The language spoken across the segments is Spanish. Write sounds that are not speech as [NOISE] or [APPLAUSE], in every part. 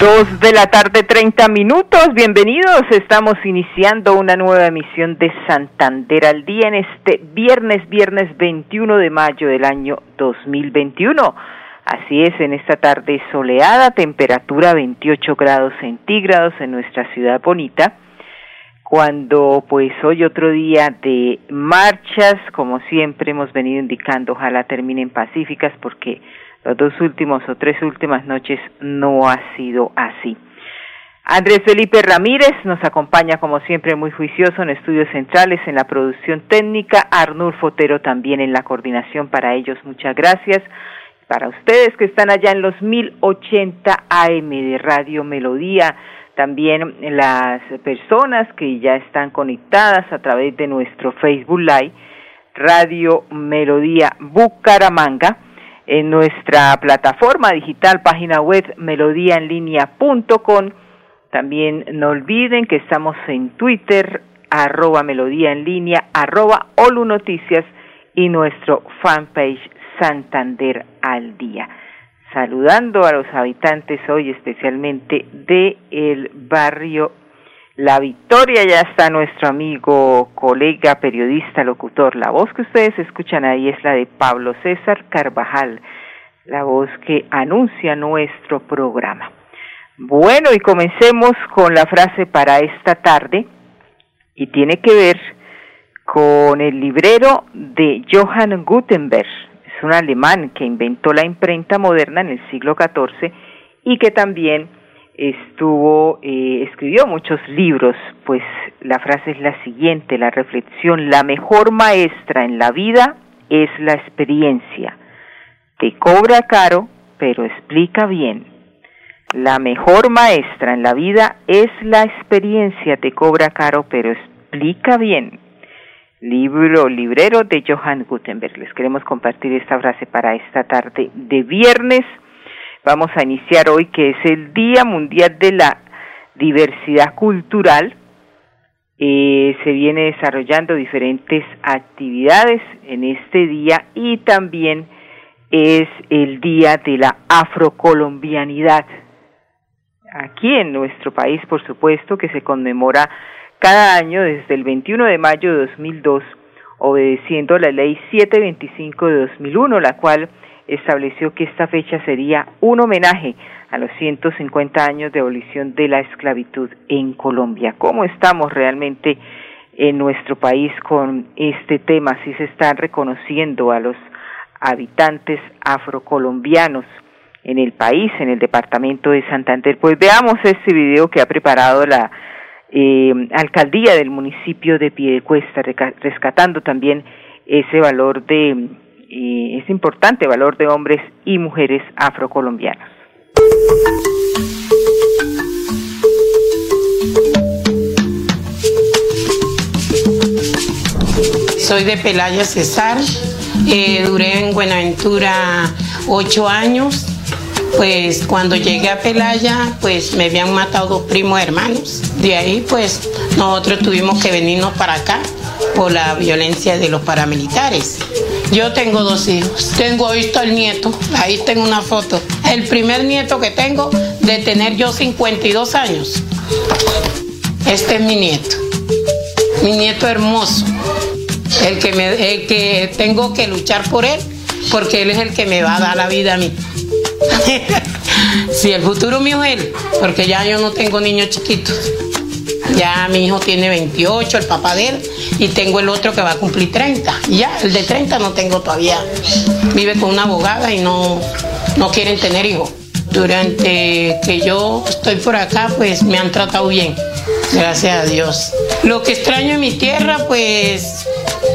Dos de la tarde, 30 minutos. Bienvenidos. Estamos iniciando una nueva emisión de Santander al día en este viernes, viernes 21 de mayo del año 2021. Así es, en esta tarde soleada, temperatura 28 grados centígrados en nuestra ciudad bonita. Cuando pues hoy otro día de marchas, como siempre hemos venido indicando, ojalá terminen pacíficas porque los dos últimos o tres últimas noches no ha sido así. Andrés Felipe Ramírez nos acompaña como siempre muy juicioso en estudios centrales en la producción técnica, Arnulfo Otero también en la coordinación para ellos, muchas gracias. Para ustedes que están allá en los 1080 AM de Radio Melodía, también las personas que ya están conectadas a través de nuestro Facebook Live, Radio Melodía Bucaramanga, en nuestra plataforma digital, página web melodíaenlínea.com. También no olviden que estamos en Twitter, arroba melodía arroba Olu Noticias y nuestro fanpage Santander al día. Saludando a los habitantes hoy especialmente de el barrio La Victoria, ya está nuestro amigo, colega, periodista, locutor. La voz que ustedes escuchan ahí es la de Pablo César Carvajal, la voz que anuncia nuestro programa. Bueno, y comencemos con la frase para esta tarde y tiene que ver con el librero de Johann Gutenberg. Es un alemán que inventó la imprenta moderna en el siglo XIV y que también estuvo, eh, escribió muchos libros, pues la frase es la siguiente, la reflexión, la mejor maestra en la vida es la experiencia. Te cobra caro, pero explica bien. La mejor maestra en la vida es la experiencia, te cobra caro, pero explica bien. Libro, librero de Johann Gutenberg. Les queremos compartir esta frase para esta tarde de viernes Vamos a iniciar hoy que es el Día Mundial de la Diversidad Cultural. Eh, se viene desarrollando diferentes actividades en este día y también es el Día de la Afrocolombianidad. Aquí en nuestro país, por supuesto, que se conmemora cada año desde el 21 de mayo de 2002, obedeciendo la Ley 725 de 2001, la cual estableció que esta fecha sería un homenaje a los 150 años de abolición de la esclavitud en Colombia. ¿Cómo estamos realmente en nuestro país con este tema? Si se están reconociendo a los habitantes afrocolombianos en el país, en el departamento de Santander. Pues veamos este video que ha preparado la eh, alcaldía del municipio de Piedecuesta, rescatando también ese valor de y es importante valor de hombres y mujeres afrocolombianos. Soy de Pelaya Cesar, eh, duré en Buenaventura ocho años, pues cuando llegué a Pelaya, pues me habían matado dos primos hermanos. De ahí, pues nosotros tuvimos que venirnos para acá por la violencia de los paramilitares. Yo tengo dos hijos. Tengo está el nieto. Ahí tengo una foto. El primer nieto que tengo de tener yo 52 años. Este es mi nieto. Mi nieto hermoso. El que, el que tengo que luchar por él, porque él es el que me va a dar la vida a mí. [LAUGHS] si el futuro mío es él, porque ya yo no tengo niños chiquitos. Ya mi hijo tiene 28, el papá de él, y tengo el otro que va a cumplir 30. ya, el de 30 no tengo todavía. Vive con una abogada y no, no quieren tener hijos. Durante que yo estoy por acá, pues me han tratado bien, gracias a Dios. Lo que extraño en mi tierra, pues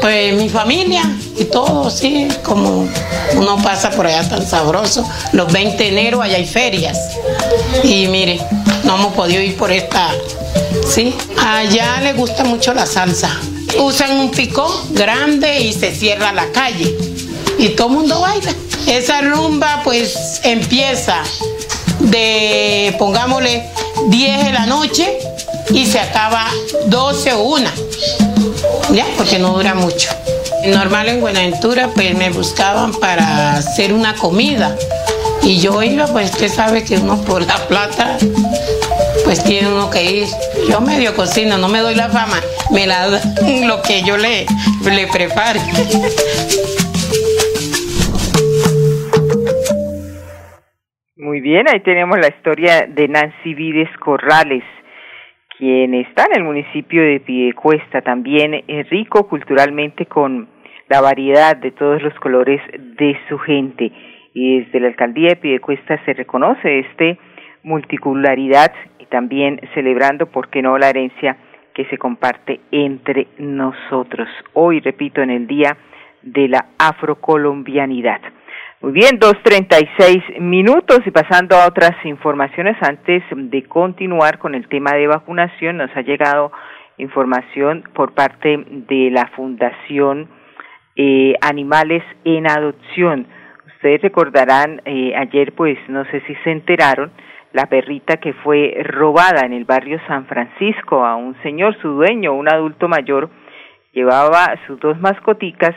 Pues mi familia y todo, sí, como uno pasa por allá tan sabroso. Los 20 de enero allá hay ferias. Y mire, no hemos podido ir por esta, sí. Allá le gusta mucho la salsa. Usan un picón grande y se cierra la calle. Y todo el mundo baila. Esa rumba pues empieza de, pongámosle, 10 de la noche y se acaba 12 o 1. Ya, porque no dura mucho. Normal en Buenaventura, pues me buscaban para hacer una comida. Y yo iba, pues usted sabe que uno por la plata, pues tiene uno que ir. Yo medio cocino, no me doy la fama, me la da [LAUGHS] lo que yo le, le prepare. Muy bien, ahí tenemos la historia de Nancy Vides Corrales, quien está en el municipio de Piedecuesta, también es rico culturalmente con la variedad de todos los colores de su gente. Y desde la alcaldía de Piedecuesta se reconoce este multicularidad también celebrando, ¿por qué no?, la herencia que se comparte entre nosotros. Hoy, repito, en el Día de la Afrocolombianidad. Muy bien, dos treinta y seis minutos y pasando a otras informaciones antes de continuar con el tema de vacunación, nos ha llegado información por parte de la Fundación eh, Animales en Adopción. Ustedes recordarán eh, ayer, pues no sé si se enteraron, la perrita que fue robada en el barrio San Francisco a un señor, su dueño, un adulto mayor, llevaba sus dos mascoticas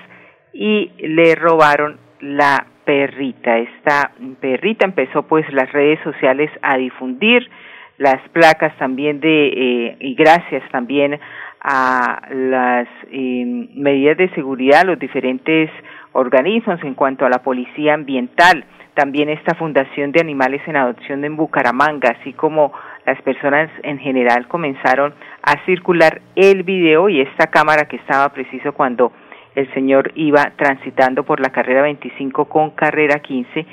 y le robaron la perrita. Esta perrita empezó pues las redes sociales a difundir las placas también de eh, y gracias también a las eh, medidas de seguridad, los diferentes organismos en cuanto a la policía ambiental, también esta Fundación de Animales en Adopción en Bucaramanga, así como las personas en general comenzaron a circular el video y esta cámara que estaba preciso cuando el señor iba transitando por la carrera 25 con carrera 15,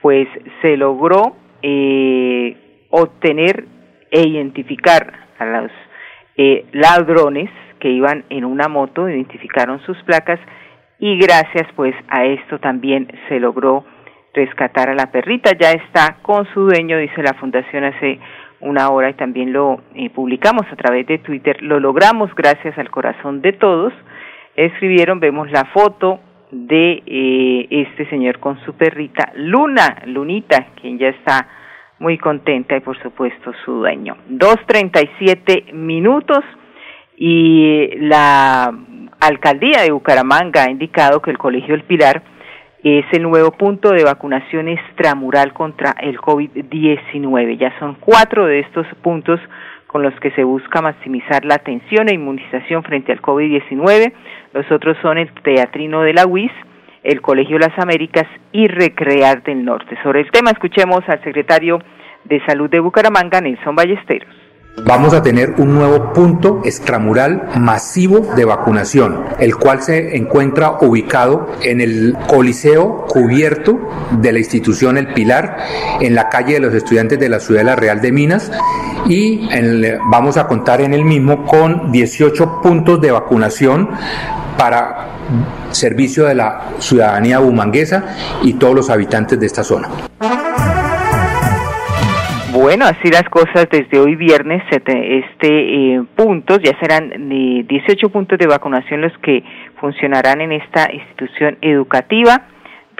pues se logró eh, obtener e identificar a los eh, ladrones que iban en una moto, identificaron sus placas y gracias pues a esto también se logró rescatar a la perrita, ya está con su dueño, dice la fundación hace una hora y también lo eh, publicamos a través de Twitter, lo logramos gracias al corazón de todos, escribieron, vemos la foto de eh, este señor con su perrita Luna, Lunita, quien ya está muy contenta y por supuesto su dueño. Dos treinta y siete minutos y la alcaldía de Bucaramanga ha indicado que el Colegio El Pilar es el nuevo punto de vacunación extramural contra el COVID-19. Ya son cuatro de estos puntos con los que se busca maximizar la atención e inmunización frente al COVID-19. Los otros son el Teatrino de la UIS, el Colegio Las Américas y Recrear del Norte. Sobre el tema escuchemos al secretario de Salud de Bucaramanga, Nelson Ballesteros. Vamos a tener un nuevo punto extramural masivo de vacunación, el cual se encuentra ubicado en el Coliseo cubierto de la institución El Pilar, en la calle de los estudiantes de la Ciudad Real de Minas, y vamos a contar en el mismo con 18 puntos de vacunación para servicio de la ciudadanía bumanguesa y todos los habitantes de esta zona. Bueno, así las cosas desde hoy viernes, este eh, puntos, ya serán 18 eh, puntos de vacunación los que funcionarán en esta institución educativa,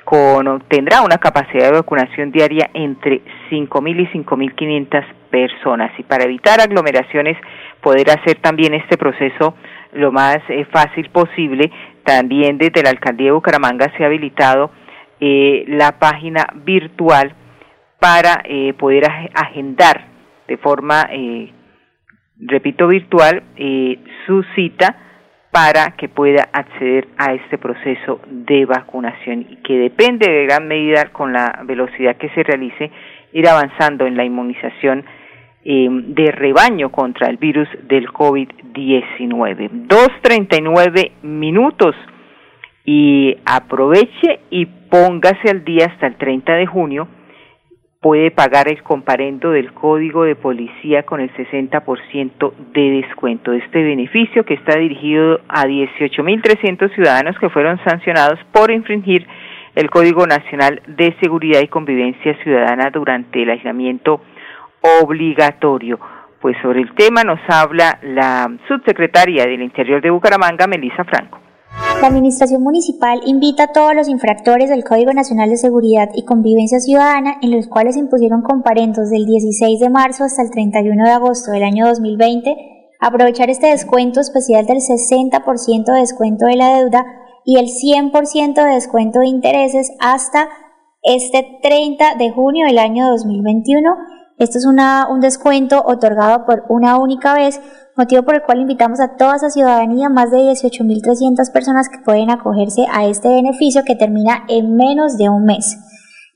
con, tendrá una capacidad de vacunación diaria entre 5.000 y 5.500 personas. Y para evitar aglomeraciones, poder hacer también este proceso lo más eh, fácil posible, también desde la alcaldía de Bucaramanga se ha habilitado eh, la página virtual para eh, poder agendar de forma, eh, repito, virtual eh, su cita para que pueda acceder a este proceso de vacunación y que depende de gran medida con la velocidad que se realice ir avanzando en la inmunización de rebaño contra el virus del COVID-19. Dos treinta y nueve minutos y aproveche y póngase al día hasta el 30 de junio puede pagar el comparendo del código de policía con el 60% de descuento. Este beneficio que está dirigido a 18.300 ciudadanos que fueron sancionados por infringir el Código Nacional de Seguridad y Convivencia Ciudadana durante el aislamiento obligatorio. Pues sobre el tema nos habla la subsecretaria del Interior de Bucaramanga, Melissa Franco. La Administración Municipal invita a todos los infractores del Código Nacional de Seguridad y Convivencia Ciudadana, en los cuales se impusieron comparendos del 16 de marzo hasta el 31 de agosto del año 2020, a aprovechar este descuento especial del 60% de descuento de la deuda y el 100% de descuento de intereses hasta este 30 de junio del año 2021. Esto es una, un descuento otorgado por una única vez motivo por el cual invitamos a toda esa ciudadanía, más de 18.300 personas que pueden acogerse a este beneficio que termina en menos de un mes.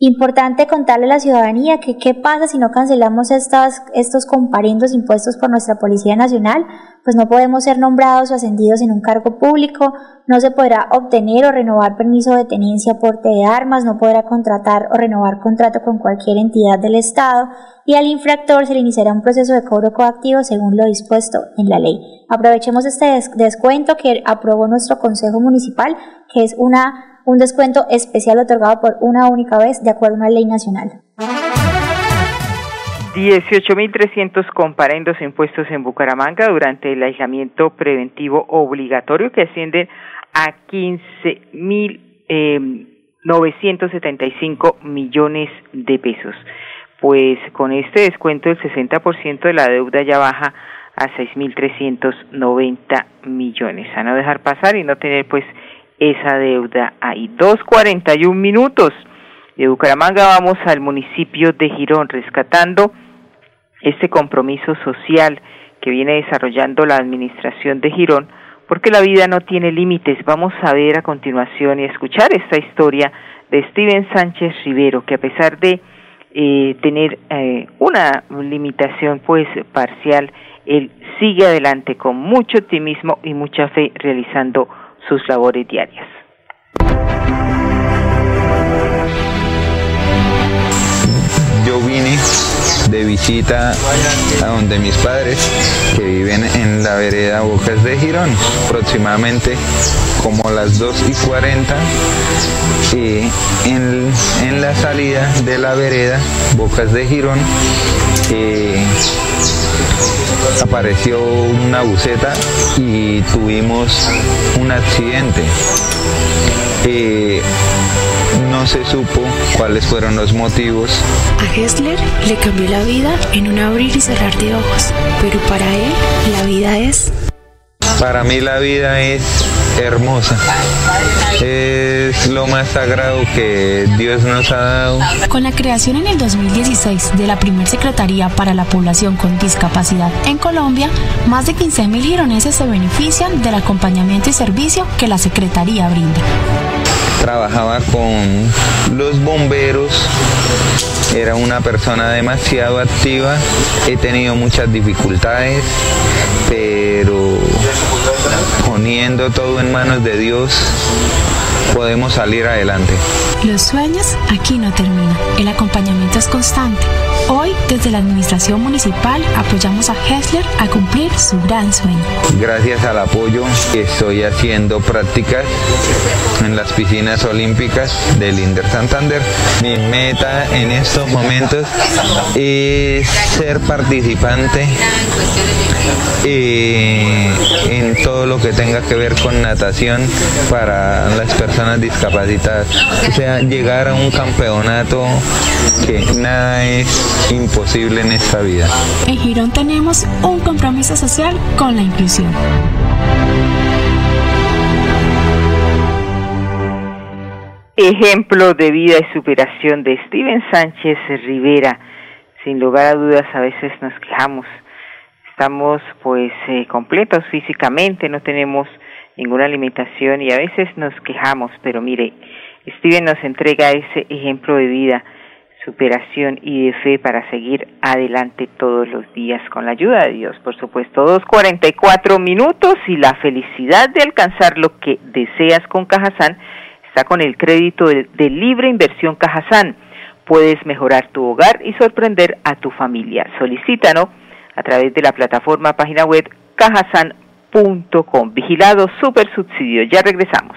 Importante contarle a la ciudadanía que qué pasa si no cancelamos estas, estos comparendos impuestos por nuestra Policía Nacional, pues no podemos ser nombrados o ascendidos en un cargo público, no se podrá obtener o renovar permiso de tenencia porte de armas, no podrá contratar o renovar contrato con cualquier entidad del Estado y al infractor se le iniciará un proceso de cobro coactivo según lo dispuesto en la ley. Aprovechemos este descuento que aprobó nuestro Consejo Municipal, que es una un descuento especial otorgado por una única vez de acuerdo a una ley nacional. 18.300 comparendos impuestos en Bucaramanga durante el aislamiento preventivo obligatorio que ascienden a 15.975 eh, millones de pesos. Pues con este descuento el 60% de la deuda ya baja a 6.390 millones. A no dejar pasar y no tener pues esa deuda ahí. 2.41 minutos. De Bucaramanga vamos al municipio de Girón, rescatando este compromiso social que viene desarrollando la administración de Girón, porque la vida no tiene límites. Vamos a ver a continuación y escuchar esta historia de Steven Sánchez Rivero, que a pesar de eh, tener eh, una limitación pues parcial, él sigue adelante con mucho optimismo y mucha fe realizando sus labores diarias. Yo vine de visita a donde mis padres, que viven en la vereda Bocas de Girón, aproximadamente como las 2 y 40, y en, en la salida de la vereda Bocas de Girón, eh, apareció una buceta y tuvimos un accidente. Eh, no se supo cuáles fueron los motivos. A Hessler le cambió la vida en un abrir y cerrar de ojos, pero para él la vida es... Para mí la vida es hermosa. Es lo más sagrado que Dios nos ha dado. Con la creación en el 2016 de la primer Secretaría para la Población con Discapacidad en Colombia, más de 15.000 gironeses se benefician del acompañamiento y servicio que la Secretaría brinda. Trabajaba con los bomberos, era una persona demasiado activa, he tenido muchas dificultades, pero poniendo todo en manos de Dios, podemos salir adelante. Los sueños aquí no terminan, el acompañamiento es constante. Hoy, desde la Administración Municipal, apoyamos a Hessler a cumplir su gran sueño. Gracias al apoyo, estoy haciendo prácticas en las piscinas olímpicas del Inder Santander. Mi meta en estos momentos es ser participante eh, en todo lo que tenga que ver con natación para las personas discapacitadas. O sea, llegar a un campeonato que nada es imposible en esta vida. En Girón tenemos un compromiso social con la inclusión. Ejemplo de vida y superación de Steven Sánchez Rivera. Sin lugar a dudas, a veces nos quejamos. Estamos pues eh, completos físicamente, no tenemos ninguna limitación y a veces nos quejamos, pero mire, Steven nos entrega ese ejemplo de vida superación y de fe para seguir adelante todos los días con la ayuda de Dios, por supuesto. Dos cuarenta y cuatro minutos y la felicidad de alcanzar lo que deseas con Cajazán está con el crédito de, libre inversión Cajazán. puedes mejorar tu hogar y sorprender a tu familia. Solicítanos a través de la plataforma página web cajasan.com. Vigilado super subsidio. Ya regresamos.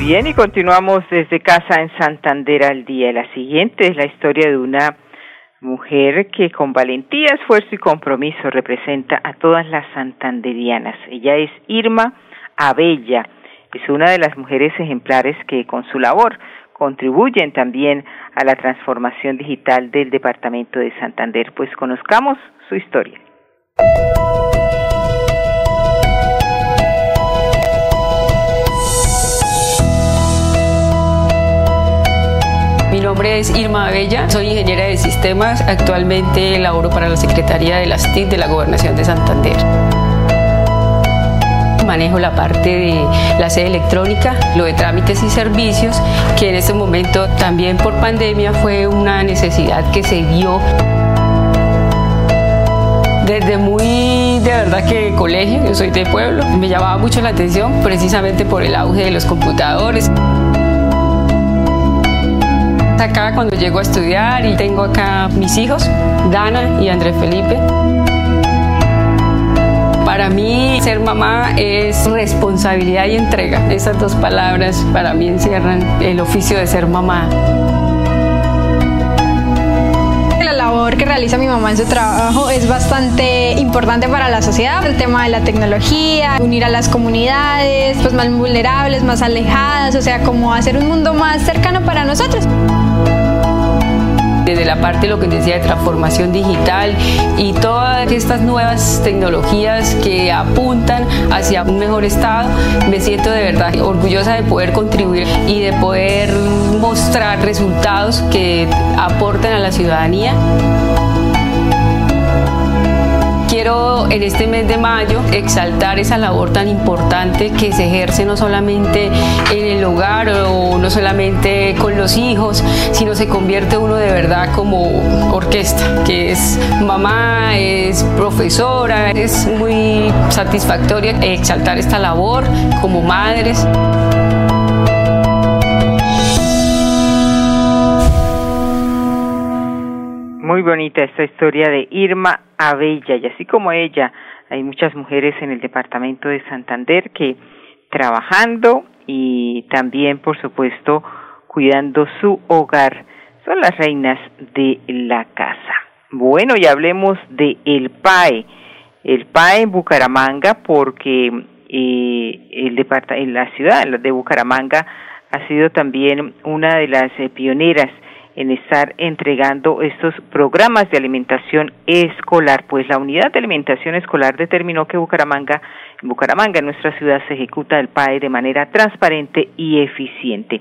Bien, y continuamos desde casa en Santander al día. La siguiente es la historia de una mujer que con valentía, esfuerzo y compromiso representa a todas las santanderianas. Ella es Irma Abella, es una de las mujeres ejemplares que con su labor contribuyen también a la transformación digital del departamento de Santander. Pues conozcamos su historia. Nombre es Irma Bella, soy ingeniera de sistemas, actualmente laboro para la Secretaría de las TIC de la Gobernación de Santander. Manejo la parte de la sede electrónica, lo de trámites y servicios, que en este momento también por pandemia fue una necesidad que se dio desde muy de verdad que colegio, yo soy de pueblo, me llamaba mucho la atención precisamente por el auge de los computadores acá cuando llego a estudiar y tengo acá mis hijos, Dana y Andrés Felipe. Para mí ser mamá es responsabilidad y entrega. Esas dos palabras para mí encierran el oficio de ser mamá la labor que realiza mi mamá en su trabajo es bastante importante para la sociedad, el tema de la tecnología, unir a las comunidades pues más vulnerables, más alejadas, o sea, como hacer un mundo más cercano para nosotros desde la parte, lo que decía, de transformación digital y todas estas nuevas tecnologías que apuntan hacia un mejor estado, me siento de verdad orgullosa de poder contribuir y de poder mostrar resultados que aporten a la ciudadanía quiero en este mes de mayo exaltar esa labor tan importante que se ejerce no solamente en el hogar o no solamente con los hijos, sino se convierte uno de verdad como orquesta, que es mamá, es profesora, es muy satisfactoria exaltar esta labor como madres. Muy bonita esta historia de Irma Abella y así como ella hay muchas mujeres en el departamento de Santander que trabajando y también por supuesto cuidando su hogar. Son las reinas de la casa. Bueno, y hablemos de el PAE. El PAE en Bucaramanga, porque eh, el en la ciudad de Bucaramanga ha sido también una de las eh, pioneras en estar entregando estos programas de alimentación escolar, pues la unidad de alimentación escolar determinó que Bucaramanga, en Bucaramanga, en nuestra ciudad, se ejecuta el PAE de manera transparente y eficiente.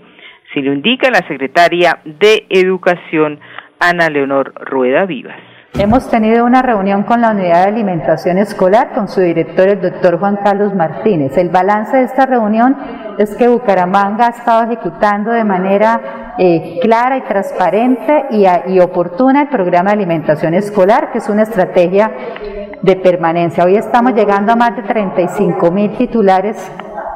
Si lo indica la secretaria de Educación, Ana Leonor Rueda Vivas. Hemos tenido una reunión con la Unidad de Alimentación Escolar, con su director, el doctor Juan Carlos Martínez. El balance de esta reunión es que Bucaramanga ha estado ejecutando de manera eh, clara y transparente y, oportuna el programa de alimentación escolar, que es una estrategia de permanencia. Hoy estamos llegando a más de 35 mil titulares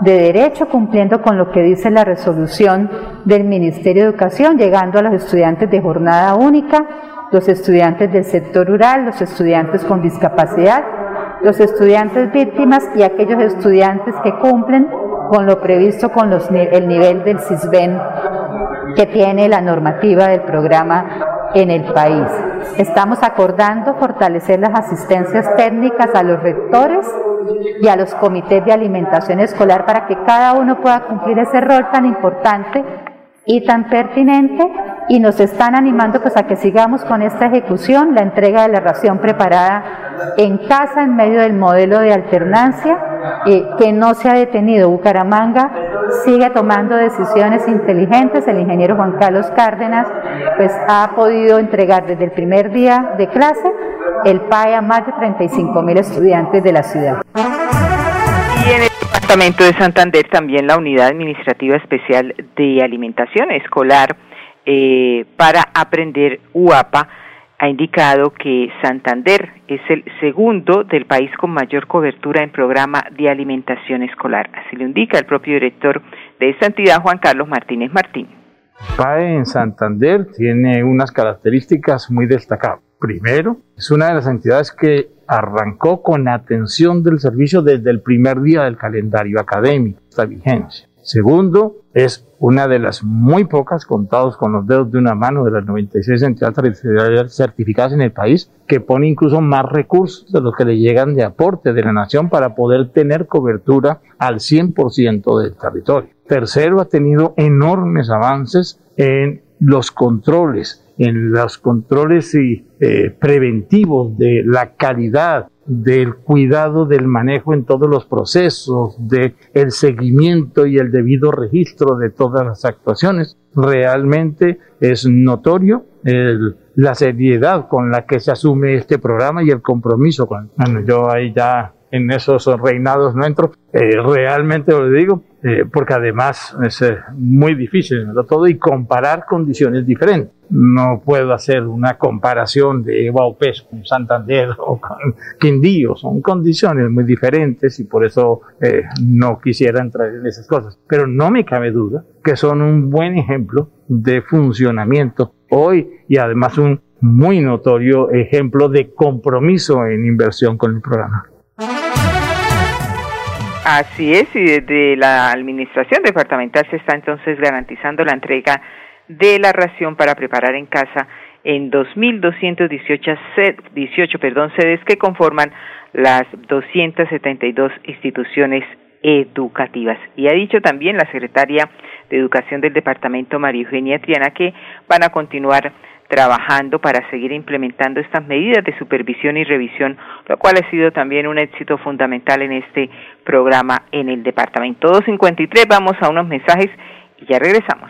de derecho, cumpliendo con lo que dice la resolución del Ministerio de Educación, llegando a los estudiantes de jornada única los estudiantes del sector rural, los estudiantes con discapacidad, los estudiantes víctimas y aquellos estudiantes que cumplen con lo previsto con los, el nivel del CISBEN que tiene la normativa del programa en el país. Estamos acordando fortalecer las asistencias técnicas a los rectores y a los comités de alimentación escolar para que cada uno pueda cumplir ese rol tan importante y tan pertinente y nos están animando pues a que sigamos con esta ejecución, la entrega de la ración preparada en casa en medio del modelo de alternancia eh, que no se ha detenido. Bucaramanga sigue tomando decisiones inteligentes. El ingeniero Juan Carlos Cárdenas pues ha podido entregar desde el primer día de clase el PAE a más de 35 mil estudiantes de la ciudad. Y en el departamento de Santander también la Unidad Administrativa Especial de Alimentación Escolar eh, para aprender UAPA ha indicado que Santander es el segundo del país con mayor cobertura en programa de alimentación escolar. Así lo indica el propio director de esta entidad, Juan Carlos Martínez Martín. PAE en Santander tiene unas características muy destacadas. Primero, es una de las entidades que arrancó con atención del servicio desde el primer día del calendario académico, esta vigencia. Segundo, es una de las muy pocas, contados con los dedos de una mano, de las 96 entidades certificadas en el país, que pone incluso más recursos de los que le llegan de aporte de la nación para poder tener cobertura al 100% del territorio. Tercero, ha tenido enormes avances en los controles en los controles y, eh, preventivos de la calidad, del cuidado del manejo en todos los procesos, del el seguimiento y el debido registro de todas las actuaciones. Realmente es notorio la seriedad con la que se asume este programa y el compromiso con. Bueno, yo ahí ya en esos reinados no entro. Eh, realmente lo digo, eh, porque además es eh, muy difícil todo y comparar condiciones diferentes. No puedo hacer una comparación de Baupés con Santander [LAUGHS] o con Quindío, son condiciones muy diferentes y por eso no quisiera entrar en esas cosas. Pero no me cabe duda que son un buen ejemplo de funcionamiento hoy y además un muy notorio ejemplo de compromiso en inversión con el programa. Así es, y desde la Administración Departamental se está entonces garantizando la entrega de la ración para preparar en casa en 2.218 18, perdón, sedes que conforman las 272 instituciones educativas. Y ha dicho también la secretaria de Educación del Departamento, María Eugenia Triana, que van a continuar trabajando para seguir implementando estas medidas de supervisión y revisión, lo cual ha sido también un éxito fundamental en este programa en el departamento. 253, vamos a unos mensajes y ya regresamos.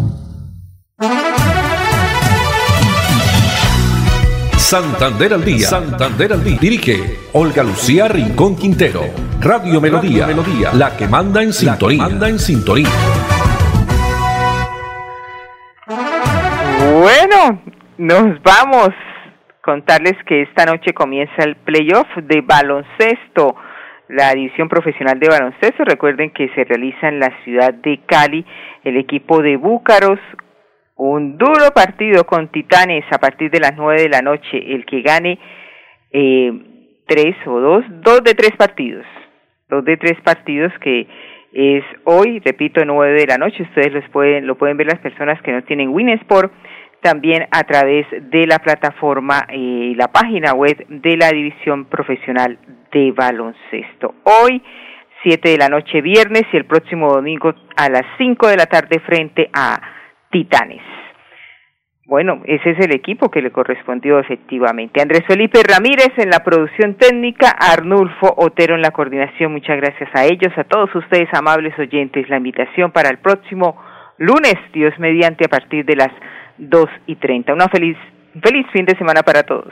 Santander al día. Santander al día. Dirige Olga Lucía Rincón Quintero. Radio Melodía. Melodía. La que manda en sintonía. manda en sintonía. Bueno, nos vamos. Contarles que esta noche comienza el playoff de baloncesto la división profesional de baloncesto. Recuerden que se realiza en la ciudad de Cali el equipo de Búcaros. Un duro partido con Titanes a partir de las nueve de la noche. El que gane eh, tres o dos, dos de tres partidos. Dos de tres partidos que es hoy, repito, nueve de la noche. Ustedes pueden, lo pueden ver las personas que no tienen Winsport también a través de la plataforma y la página web de la División Profesional de Baloncesto. Hoy, 7 de la noche viernes y el próximo domingo a las 5 de la tarde frente a Titanes. Bueno, ese es el equipo que le correspondió efectivamente. Andrés Felipe Ramírez en la producción técnica, Arnulfo Otero en la coordinación. Muchas gracias a ellos, a todos ustedes, amables oyentes. La invitación para el próximo lunes, Dios mediante, a partir de las 2 y 30. Una feliz, feliz fin de semana para todos.